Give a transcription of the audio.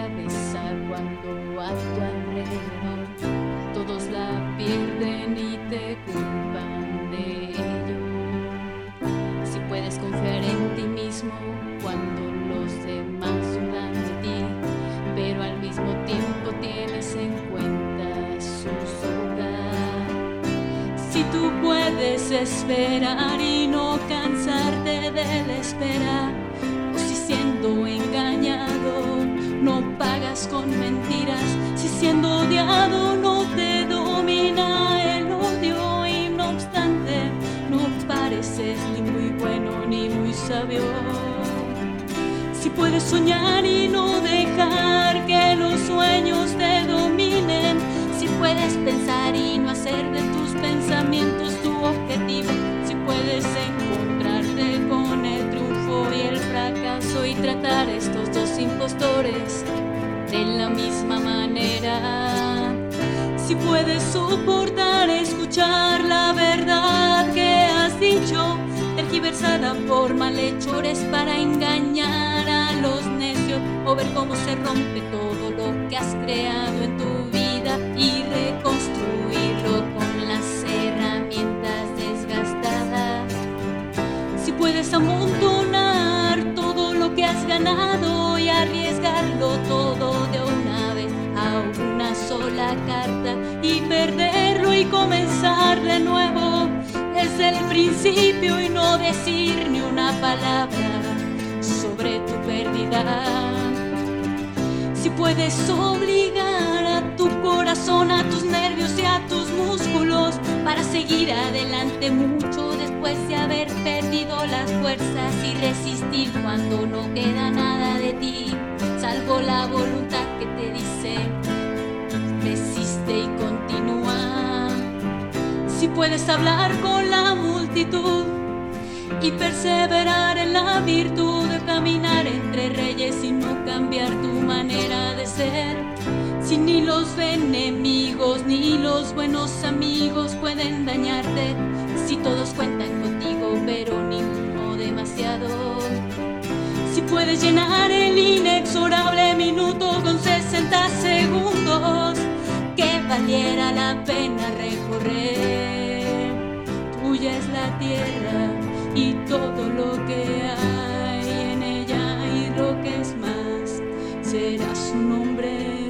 cabeza cuando a tu alrededor todos la pierden y te culpan de ello. Si puedes confiar en ti mismo cuando los demás dudan de ti, pero al mismo tiempo tienes en cuenta su soledad. Si tú puedes esperar y no cansarte de la no pagas con mentiras, si siendo odiado no te domina el odio y no obstante no pareces ni muy bueno ni muy sabio. Si puedes soñar y no dejar que los sueños te dominen, si puedes pensar y no hacer de tus pensamientos tu objetivo, si puedes encontrarte de la misma manera. Si puedes soportar escuchar la verdad que has dicho, tergiversada por malhechores para engañar a los necios, o ver cómo se rompe todo lo que has creado en tu vida y reconstruirlo con las herramientas desgastadas. Si puedes amontonar todo lo que has ganado y comenzar de nuevo desde el principio y no decir ni una palabra sobre tu pérdida. Si puedes obligar a tu corazón, a tus nervios y a tus músculos para seguir adelante mucho después de haber perdido las fuerzas y resistir cuando no queda nada Puedes hablar con la multitud y perseverar en la virtud de caminar entre reyes y no cambiar tu manera de ser. Si ni los enemigos ni los buenos amigos pueden dañarte, si todos cuentan contigo pero ninguno demasiado. Si puedes llenar el inexorable minuto con 60 segundos, que valiera la pena recorrer. Es la tierra y todo lo que hay en ella y lo que es más será su nombre.